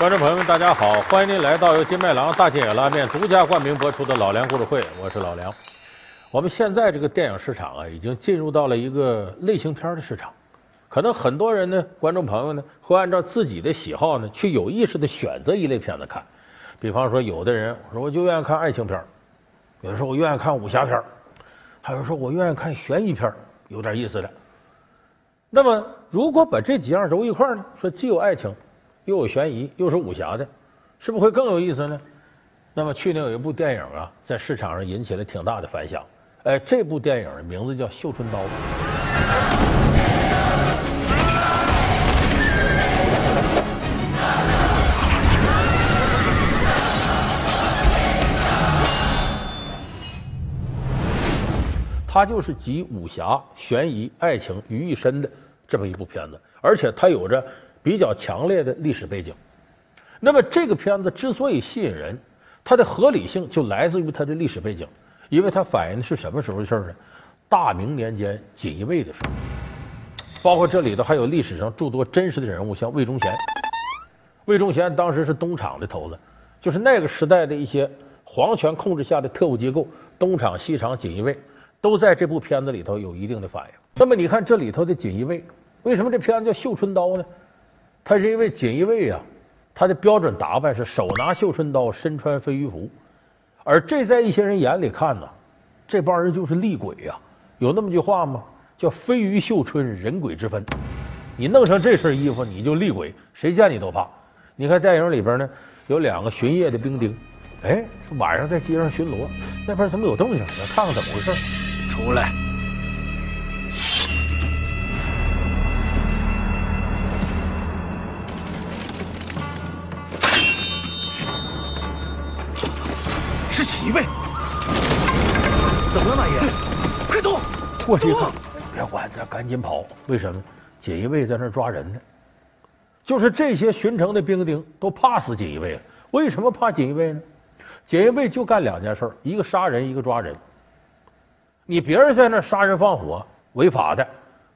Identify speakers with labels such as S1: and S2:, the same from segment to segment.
S1: 观众朋友们，大家好！欢迎您来到由金麦郎大金野拉面独家冠名播出的《老梁故事会》，我是老梁。我们现在这个电影市场啊，已经进入到了一个类型片的市场。可能很多人呢，观众朋友呢，会按照自己的喜好呢，去有意识的选择一类片子看。比方说，有的人说我就愿意看爱情片，有的时候我愿意看武侠片，还有说我愿意看悬疑片，有点意思的。那么，如果把这几样揉一块呢，说既有爱情。又有悬疑，又是武侠的，是不是会更有意思呢？那么去年有一部电影啊，在市场上引起了挺大的反响。哎，这部电影名字叫《绣春刀》，它就是集武侠、悬疑、爱情于一身的这么一部片子，而且它有着。比较强烈的历史背景，那么这个片子之所以吸引人，它的合理性就来自于它的历史背景，因为它反映的是什么时候的事呢？大明年间锦衣卫的时候，包括这里头还有历史上诸多真实的人物，像魏忠贤。魏忠贤当时是东厂的头子，就是那个时代的一些皇权控制下的特务机构，东厂、西厂、锦衣卫，都在这部片子里头有一定的反映。那么你看这里头的锦衣卫，为什么这片子叫绣春刀呢？他是因为锦衣卫啊，他的标准打扮是手拿绣春刀，身穿飞鱼服，而这在一些人眼里看呢，这帮人就是厉鬼呀。有那么句话吗？叫飞鱼绣春，人鬼之分。你弄上这身衣服，你就厉鬼，谁见你都怕。你看电影里边呢，有两个巡夜的兵丁，哎，晚上在街上巡逻，那边怎么有动静？来看看怎么回事。
S2: 出来。锦衣卫，怎么了，马爷？快走！
S1: 过去一看，别管，咱赶紧跑。为什么？锦衣卫在那抓人呢。就是这些巡城的兵丁都怕死锦衣卫了。为什么怕锦衣卫呢？锦衣卫就干两件事：一个杀人，一个抓人。你别人在那杀人放火违法的，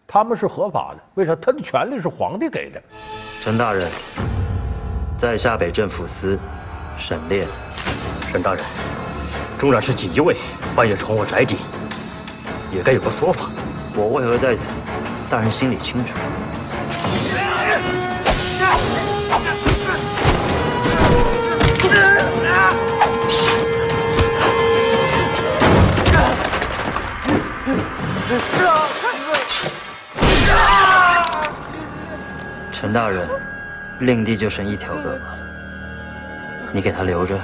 S1: 他们是合法的。为啥？他的权利是皇帝给的。
S3: 陈大人，在下北镇抚司沈烈。沈大人。纵然是锦衣卫半夜闯我宅邸，也该有个说法。我为何在此？大人心里清楚。陈大人，令弟就剩一条胳膊，你给他留着。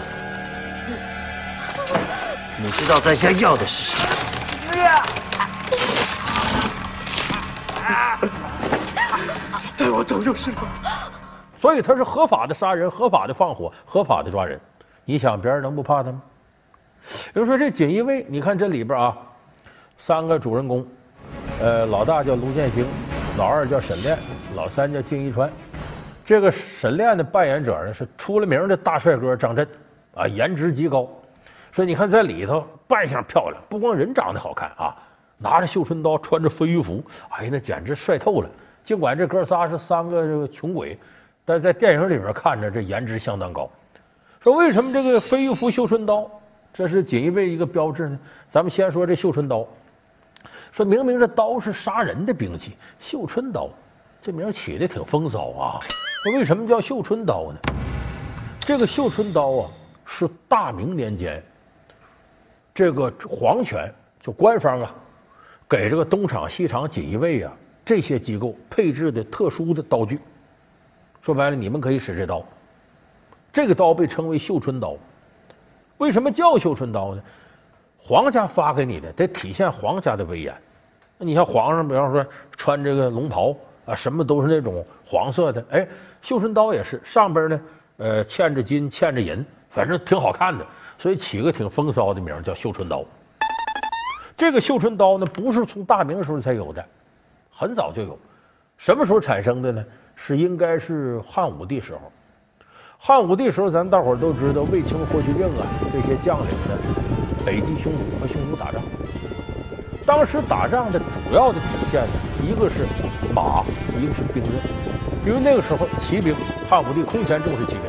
S3: 你知道在下要的是什么？
S2: 带我走就是了。
S1: 所以他是合法的杀人，合法的放火，合法的抓人。你想别人能不怕他吗？比如说这锦衣卫，你看这里边啊，三个主人公，呃，老大叫卢建兴，老二叫沈炼，老三叫金一川。这个沈炼的扮演者呢是出了名的大帅哥张震啊，颜值极高。说你看，在里头扮相漂亮，不光人长得好看啊，拿着绣春刀，穿着飞鱼服，哎呀，那简直帅透了。尽管这哥仨是三个穷鬼，但在电影里边看着这颜值相当高。说为什么这个飞鱼服、绣春刀，这是锦衣卫一个标志呢？咱们先说这绣春刀，说明明这刀是杀人的兵器，绣春刀这名起的挺风骚啊。那为什么叫绣春刀呢？这个绣春刀啊，是大明年间。这个皇权就官方啊，给这个东厂、西厂、锦衣卫啊这些机构配置的特殊的刀具。说白了，你们可以使这刀。这个刀被称为绣春刀。为什么叫绣春刀呢？皇家发给你的，得体现皇家的威严。你像皇上，比方说穿这个龙袍啊，什么都是那种黄色的。哎，绣春刀也是，上边呢呃嵌着金，嵌着银，反正挺好看的。所以起个挺风骚的名叫绣春刀。这个绣春刀呢，不是从大明时候才有的，很早就有。什么时候产生的呢？是应该是汉武帝时候。汉武帝时候，咱大伙儿都知道卫青、霍去病啊这些将领呢，北击匈奴和匈奴打仗。当时打仗的主要的体现呢，一个是马，一个是兵刃。因为那个时候骑兵汉武帝空前重视骑兵，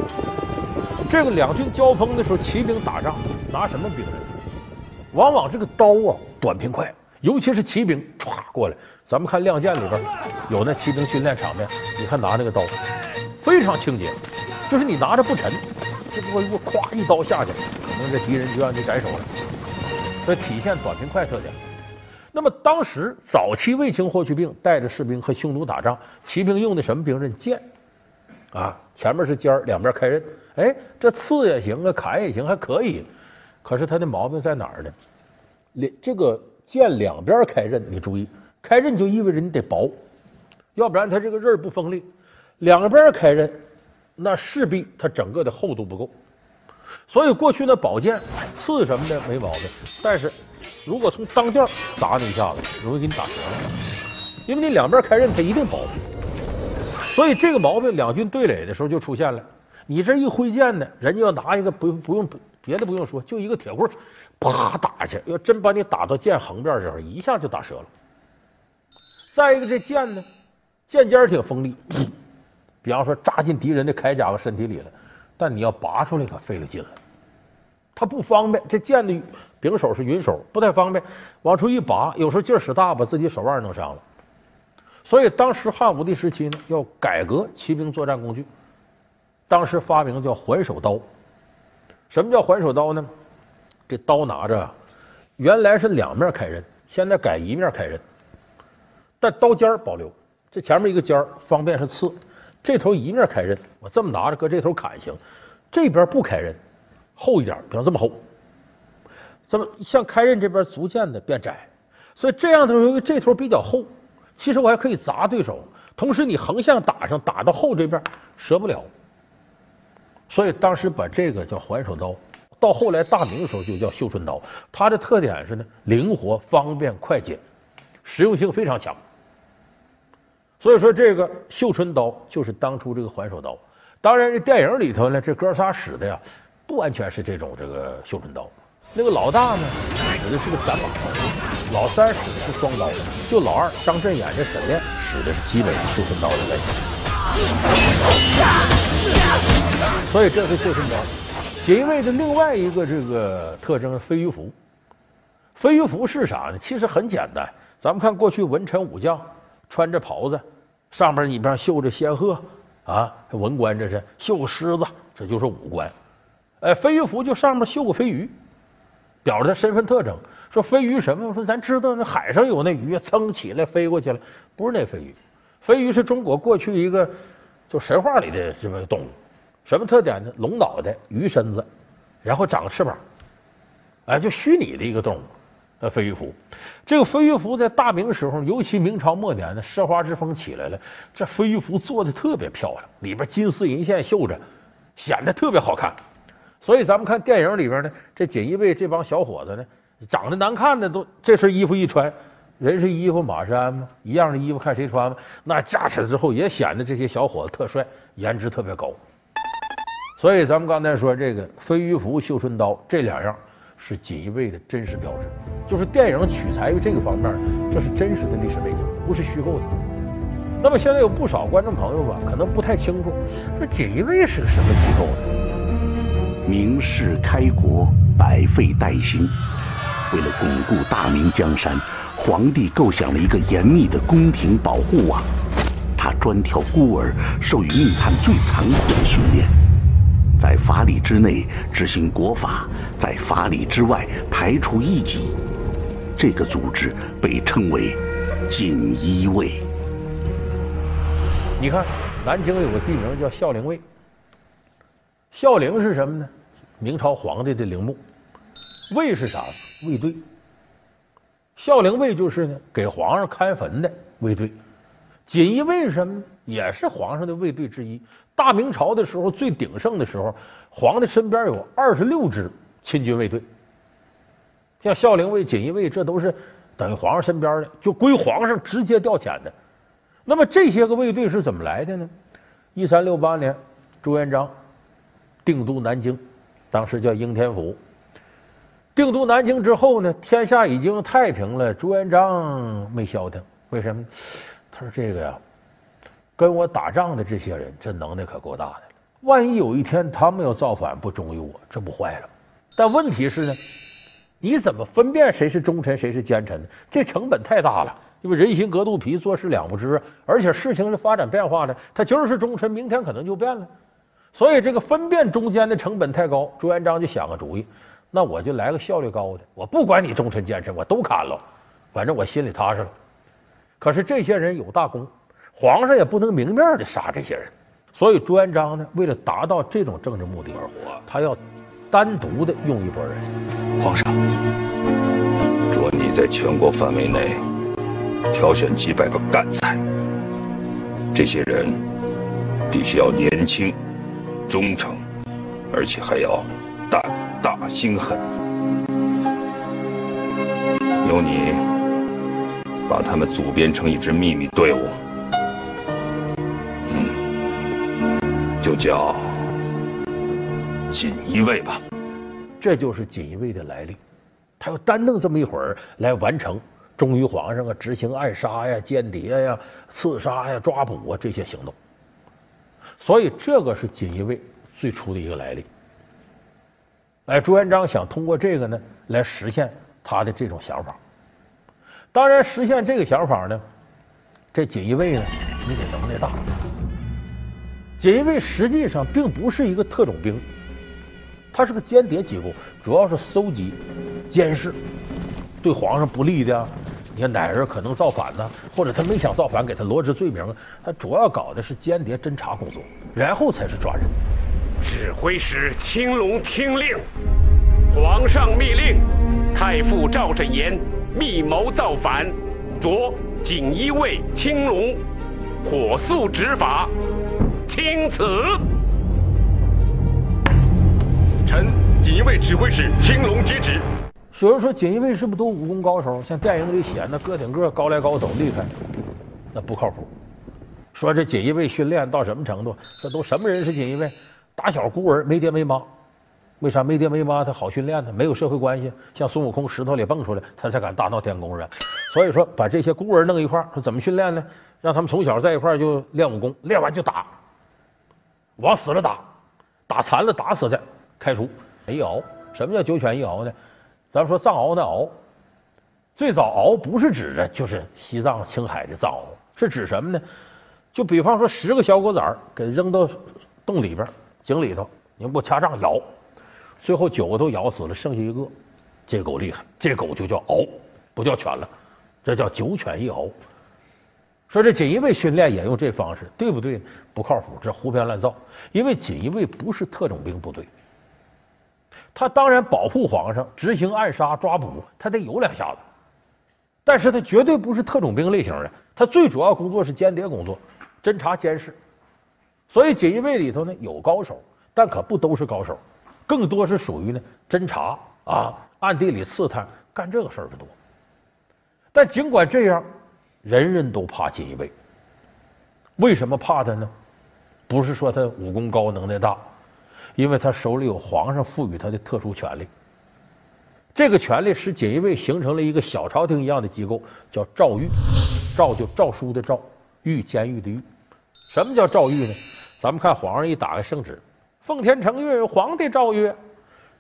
S1: 这个两军交锋的时候，骑兵打仗拿什么兵刃？往往这个刀啊短平快，尤其是骑兵歘过来。咱们看《亮剑》里边有那骑兵训练场面，你看拿那个刀非常轻捷，就是你拿着不沉，这不过一咵一刀下去，可能这敌人就让你斩首了。所以体现短平快特点。那么当时早期卫青霍去病带着士兵和匈奴打仗，骑兵用的什么兵刃？剑啊，前面是尖，两边开刃。哎，这刺也行啊，砍也行，还可以。可是他的毛病在哪儿呢？这个剑两边开刃，你注意，开刃就意味着你得薄，要不然它这个刃不锋利。两边开刃，那势必它整个的厚度不够。所以过去的宝剑刺什么的没毛病，但是如果从当间砸你一下子，容易给你打折了，因为你两边开刃，它一定薄。所以这个毛病两军对垒的时候就出现了。你这一挥剑呢，人家要拿一个不用不用别的不用说，就一个铁棍，啪打去，要真把你打到剑横边这儿，一下就打折了。再一个，这剑呢，剑尖挺锋利，比方说扎进敌人的铠甲和身体里了。但你要拔出来可费了劲了，它不方便。这剑的柄手是云手，不太方便。往出一拔，有时候劲儿使大，把自己手腕弄伤了。所以当时汉武帝时期呢，要改革骑兵作战工具。当时发明叫环手刀。什么叫环手刀呢？这刀拿着，原来是两面开刃，现在改一面开刃，但刀尖保留。这前面一个尖方便是刺。这头一面开刃，我这么拿着，搁这头砍行。这边不开刃，厚一点，比方这么厚。这么像开刃这边逐渐的变窄，所以这样的时候，因为这头比较厚，其实我还可以砸对手。同时，你横向打上，打到后这边折不了。所以当时把这个叫环手刀，到后来大明的时候就叫绣春刀。它的特点是呢，灵活、方便、快捷，实用性非常强。所以说，这个绣春刀就是当初这个环手刀。当然，这电影里头呢，这哥仨使的呀，不完全是这种这个绣春刀。那个老大呢，使的是个斩马刀；老三使的是双刀；就老二张震演这沈炼使的是基本绣春刀的类型。所以这是绣春刀。锦衣卫的另外一个这个特征是飞鱼服。飞鱼服是啥呢？其实很简单。咱们看过去文臣武将穿着袍子。上面你比方绣着仙鹤啊，文官这是绣狮子，这就是武官。哎，飞鱼服就上面绣个飞鱼，表示他身份特征。说飞鱼什么？说咱知道那海上有那鱼，噌起来飞过去了，不是那飞鱼。飞鱼是中国过去一个就神话里的这么动物，什么特点呢？龙脑袋，鱼身子，然后长个翅膀，哎，就虚拟的一个动物。呃，飞鱼服，这个飞鱼服在大明时候，尤其明朝末年呢，奢华之风起来了。这飞鱼服做的特别漂亮，里边金丝银线绣着，显得特别好看。所以咱们看电影里边呢，这锦衣卫这帮小伙子呢，长得难看的都这身衣服一穿，人是衣服马是鞍嘛，一样的衣服看谁穿嘛。那架起来之后，也显得这些小伙子特帅，颜值特别高。所以咱们刚才说这个飞鱼服、绣春刀这两样。是锦衣卫的真实标志，就是电影取材于这个方面，这是真实的历史背景，不是虚构的。那么现在有不少观众朋友吧，可能不太清楚，这锦衣卫是个什么机构呢？
S4: 明世开国，百废待兴。为了巩固大明江山，皇帝构想了一个严密的宫廷保护网，他专挑孤儿，授予命探最残酷的训练。在法理之内执行国法，在法理之外排除异己。这个组织被称为锦衣卫。
S1: 你看，南京有个地名叫孝陵卫。孝陵是什么呢？明朝皇帝的陵墓。卫是啥？卫队。孝陵卫就是呢，给皇上看坟的卫队。锦衣卫是什么？也是皇上的卫队之一。大明朝的时候最鼎盛的时候，皇帝身边有二十六支亲军卫队，像孝陵卫、锦衣卫，这都是等于皇上身边的，就归皇上直接调遣的。那么这些个卫队是怎么来的呢？一三六八年，朱元璋定都南京，当时叫应天府。定都南京之后呢，天下已经太平了，朱元璋没消停，为什么？他说这个呀。跟我打仗的这些人，这能耐可够大的了。万一有一天他们要造反不忠于我，这不坏了？但问题是呢，你怎么分辨谁是忠臣谁是奸臣呢？这成本太大了，因为人心隔肚皮，做事两不知，而且事情是发展变化的，他今儿是忠臣，明天可能就变了。所以这个分辨忠奸的成本太高，朱元璋就想个主意，那我就来个效率高的，我不管你忠臣奸臣，我都砍了，反正我心里踏实了。可是这些人有大功，皇上也不能明面的杀这些人，所以朱元璋呢，为了达到这种政治目的而活，他要单独的用一波人。
S5: 皇上，着你在全国范围内挑选几百个干才，这些人必须要年轻。忠诚，而且还要胆大心狠。由你把他们组编成一支秘密队伍，嗯，就叫锦衣卫吧。
S1: 这就是锦衣卫的来历，他要单弄这么一会儿来完成忠于皇上啊、执行暗杀呀、间谍呀、刺杀呀、抓捕啊这些行动。所以这个是锦衣卫最初的一个来历。哎，朱元璋想通过这个呢来实现他的这种想法。当然，实现这个想法呢，这锦衣卫呢，你得能耐大。锦衣卫实际上并不是一个特种兵，它是个间谍机构，主要是搜集、监视对皇上不利的。看哪人可能造反呢？或者他没想造反，给他罗织罪名。他主要搞的是间谍侦查工作，然后才是抓人。
S6: 指挥使青龙听令，皇上密令，太傅赵振言密谋造反，着锦衣卫青龙火速执法，钦此。臣锦衣卫指挥使青龙接旨。
S1: 有人说锦衣卫是不是都武功高手？像电影里写那个顶个高来高走厉害，那不靠谱。说这锦衣卫训练到什么程度？这都什么人是锦衣卫？打小孤儿没爹没妈，为啥没爹没妈他好训练呢？没有社会关系，像孙悟空石头里蹦出来，他才敢大闹天宫啊。所以说把这些孤儿弄一块儿，说怎么训练呢？让他们从小在一块儿就练武功，练完就打，往死了打，打残了打死的开除。一熬，什么叫九犬一熬呢？咱们说藏獒那獒，最早獒不是指的就是西藏、青海的藏獒，是指什么呢？就比方说十个小狗崽儿给扔到洞里边井里头，你们不掐杖咬，最后九个都咬死了，剩下一个，这狗厉害，这狗就叫獒，不叫犬了，这叫九犬一獒。说这锦衣卫训练也用这方式，对不对？不靠谱，这胡编乱造，因为锦衣卫不是特种兵部队。他当然保护皇上，执行暗杀抓捕，他得有两下子，但是他绝对不是特种兵类型的，他最主要工作是间谍工作，侦查监视。所以锦衣卫里头呢有高手，但可不都是高手，更多是属于呢侦查啊，暗地里刺探，干这个事儿的多。但尽管这样，人人都怕锦衣卫，为什么怕他呢？不是说他武功高，能耐大。因为他手里有皇上赋予他的特殊权力，这个权力使锦衣卫形成了一个小朝廷一样的机构，叫诏狱。诏就诏书的诏，狱监狱的狱。什么叫诏狱呢？咱们看皇上一打开圣旨，奉天承运，皇帝诏曰，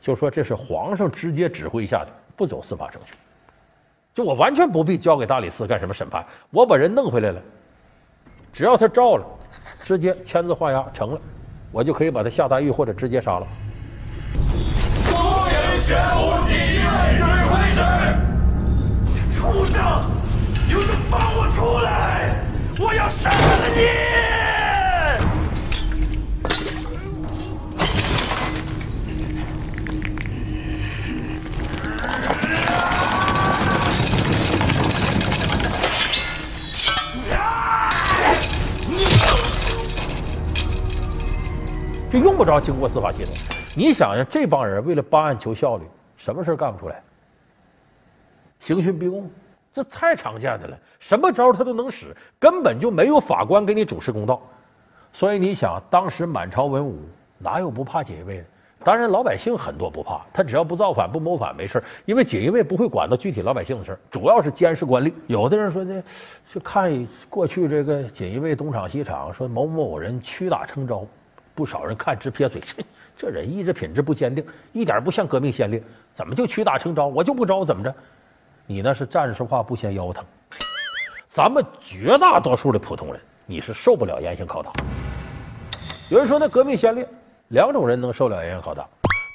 S1: 就说这是皇上直接指挥下的，不走司法程序。就我完全不必交给大理寺干什么审判，我把人弄回来了，只要他诏了，直接签字画押成了。我就可以把他下大狱或者直接杀了。
S7: 公演宣布锦衣卫指挥使，畜生，有种放我出来！我要杀了你！
S1: 就用不着经过司法系统。你想想，这帮人为了办案求效率，什么事干不出来？刑讯逼供，这太常见的了，什么招他都能使，根本就没有法官给你主持公道。所以你想，当时满朝文武哪有不怕锦衣卫的？当然，老百姓很多不怕，他只要不造反、不谋反没事，因为锦衣卫不会管到具体老百姓的事，主要是监视官吏。有的人说呢，就看过去这个锦衣卫东厂西厂，说某某人屈打成招，不少人看直撇嘴，这这人意志品质不坚定，一点不像革命先烈，怎么就屈打成招？我就不招，怎么着？你那是战士话不嫌腰疼，咱们绝大多数的普通人，你是受不了严刑拷打。有人说那革命先烈。两种人能受了严刑拷打，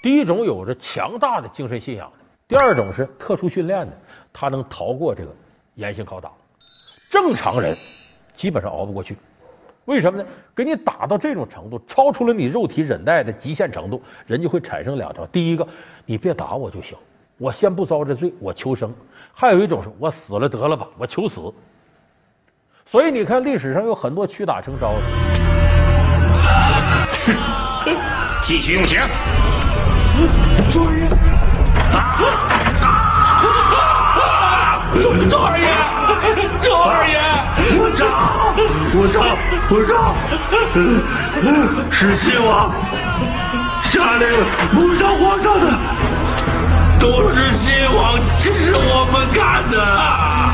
S1: 第一种有着强大的精神信仰的，第二种是特殊训练的，他能逃过这个严刑拷打。正常人基本上熬不过去，为什么呢？给你打到这种程度，超出了你肉体忍耐的极限程度，人就会产生两条：第一个，你别打我就行，我先不遭这罪，我求生；还有一种是我死了得了吧，我求死。所以你看历史上有很多屈打成招的。
S6: 继续用刑。
S7: 周二爷，周二爷，周二爷，
S2: 我招，我杀，我招，是西王下令不杀皇上的，都是西王指使我们干的。
S1: 啊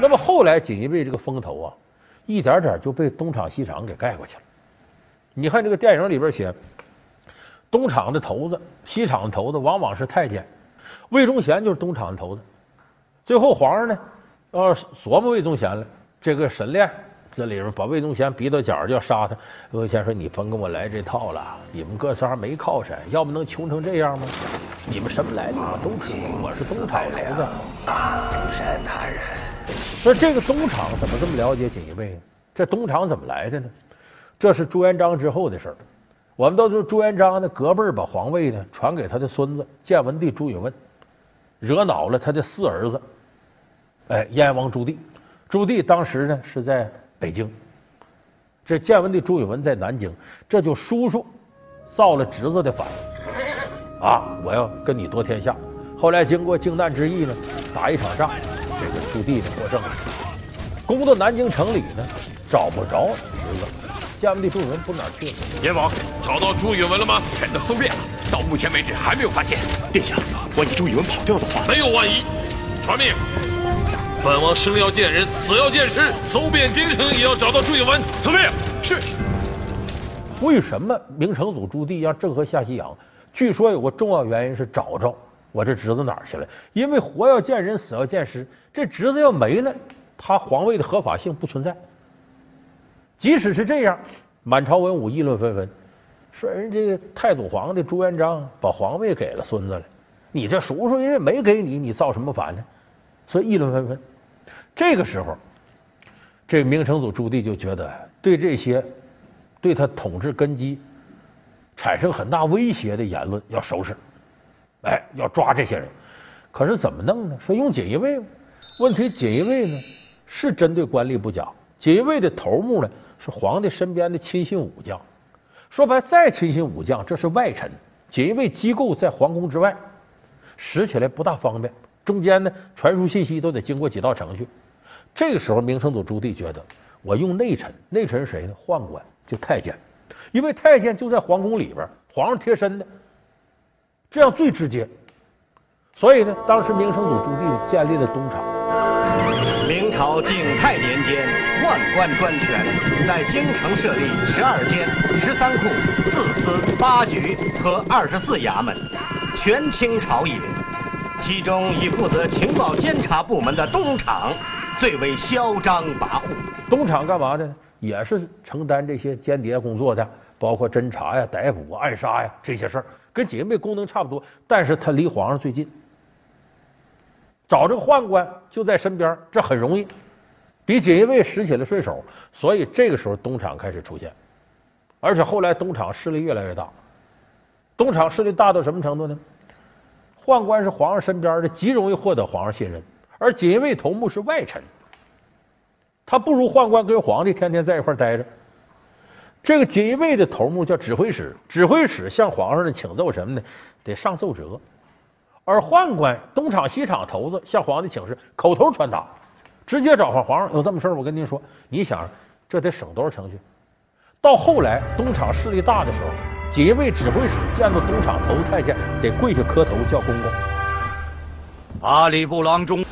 S1: 那么后来锦衣卫这个风头啊。一点点就被东厂西厂给盖过去了。你看这个电影里边写，东厂的头子、西厂的头子往往是太监，魏忠贤就是东厂的头子。最后皇上呢，要琢磨魏忠贤了，这个沈炼这里边把魏忠贤逼到角就要杀他。魏忠贤说：“你甭跟我来这套了，你们哥仨没靠山，要不能穷成这样吗？你们什么来历我都知道，我是东厂头子。”东山大人。那这个东厂怎么这么了解锦衣卫呢？这东厂怎么来的呢？这是朱元璋之后的事儿。我们都知道朱元璋呢，隔辈儿把皇位呢传给他的孙子建文帝朱允炆，惹恼了他的四儿子，哎，燕王朱棣。朱棣当时呢是在北京，这建文帝朱允炆在南京，这就叔叔造了侄子的反，啊，我要跟你夺天下。后来经过靖难之役呢，打一场仗。这个朱棣呢获胜了，攻到南京城里呢，找不着侄子，建文帝朱允炆不哪去了。
S6: 燕王找到朱允炆了吗？臣的搜遍了，到目前为止还没有发现。
S4: 殿下，万一朱允炆跑掉的话，
S6: 没有万一。传命，本王生要见人，死要见尸，搜遍京城也要找到朱允炆。遵命。是。
S1: 为什么明成祖朱棣让郑和下西洋？据说有个重要原因是找着。我这侄子哪儿去了？因为活要见人，死要见尸。这侄子要没了，他皇位的合法性不存在。即使是这样，满朝文武议论纷纷，说人这个太祖皇帝朱元璋把皇位给了孙子了，你这叔叔因为没给你，你造什么反呢？所以议论纷纷。这个时候，这明成祖朱棣就觉得对这些对他统治根基产生很大威胁的言论要收拾。哎，要抓这些人，可是怎么弄呢？说用锦衣卫？问题锦衣卫呢是针对官吏不假，锦衣卫的头目呢是皇帝身边的亲信武将。说白，再亲信武将，这是外臣。锦衣卫机构在皇宫之外，使起来不大方便，中间呢传输信息都得经过几道程序。这个时候，明成祖朱棣觉得，我用内臣，内臣是谁呢？宦官，就太监，因为太监就在皇宫里边，皇上贴身的。这样最直接，所以呢，当时明成祖朱棣建立了东厂。
S8: 明朝景泰年间，宦官专权，在京城设立十二监、十三库、四司、八局和二十四衙门，权倾朝野。其中以负责情报监察部门的东厂最为嚣张跋扈。
S1: 东厂干嘛的呢？也是承担这些间谍工作的，包括侦查呀、逮捕、暗杀呀这些事儿。跟锦衣卫功能差不多，但是他离皇上最近，找这个宦官就在身边，这很容易，比锦衣卫使起来顺手。所以这个时候东厂开始出现，而且后来东厂势力越来越大。东厂势力大到什么程度呢？宦官是皇上身边的，极容易获得皇上信任，而锦衣卫头目是外臣，他不如宦官跟皇帝天天在一块待着。这个锦衣卫的头目叫指挥使，指挥使向皇上呢请奏什么呢？得上奏折。而宦官东厂西厂头子向皇帝请示，口头传达，直接找上皇上。有这么事儿，我跟您说，你想这得省多少程序？到后来东厂势力大的时候，锦衣卫指挥使见到东厂头子太监，得跪下磕头叫公公。
S9: 八里布郎中，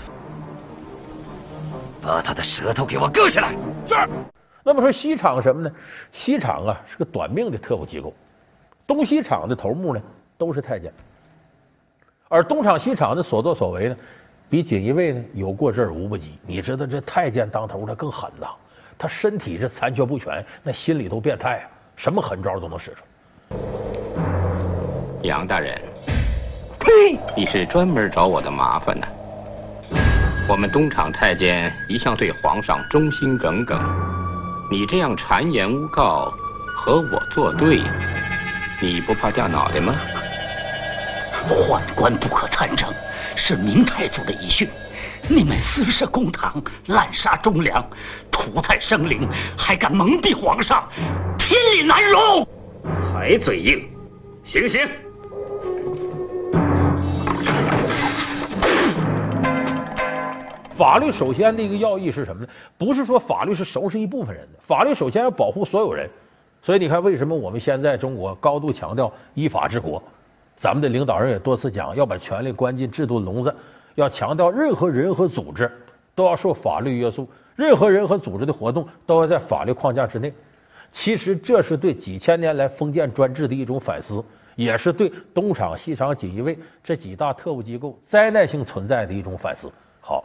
S9: 把他的舌头给我割下来。
S1: 是。那么说西厂什么呢？西厂啊是个短命的特务机构，东西厂的头目呢都是太监，而东厂西厂的所作所为呢，比锦衣卫呢有过之而无不及。你知道这太监当头的更狠呐，他身体是残缺不全，那心里都变态啊，什么狠招都能使出。
S10: 杨大人，呸！你是专门找我的麻烦呢。我们东厂太监一向对皇上忠心耿耿，你这样谗言诬告，和我作对，你不怕掉脑袋吗？
S4: 宦官不可参政，是明太祖的遗训。你们私设公堂，滥杀忠良，涂炭生灵，还敢蒙蔽皇上，天理难容！
S9: 还嘴硬，行刑！
S1: 法律首先的一个要义是什么呢？不是说法律是收拾一部分人的，法律首先要保护所有人。所以你看，为什么我们现在中国高度强调依法治国？咱们的领导人也多次讲，要把权力关进制度笼子，要强调任何人和组织都要受法律约束，任何人和组织的活动都要在法律框架之内。其实这是对几千年来封建专制的一种反思，也是对东厂、西厂、锦衣卫这几大特务机构灾难性存在的一种反思。好。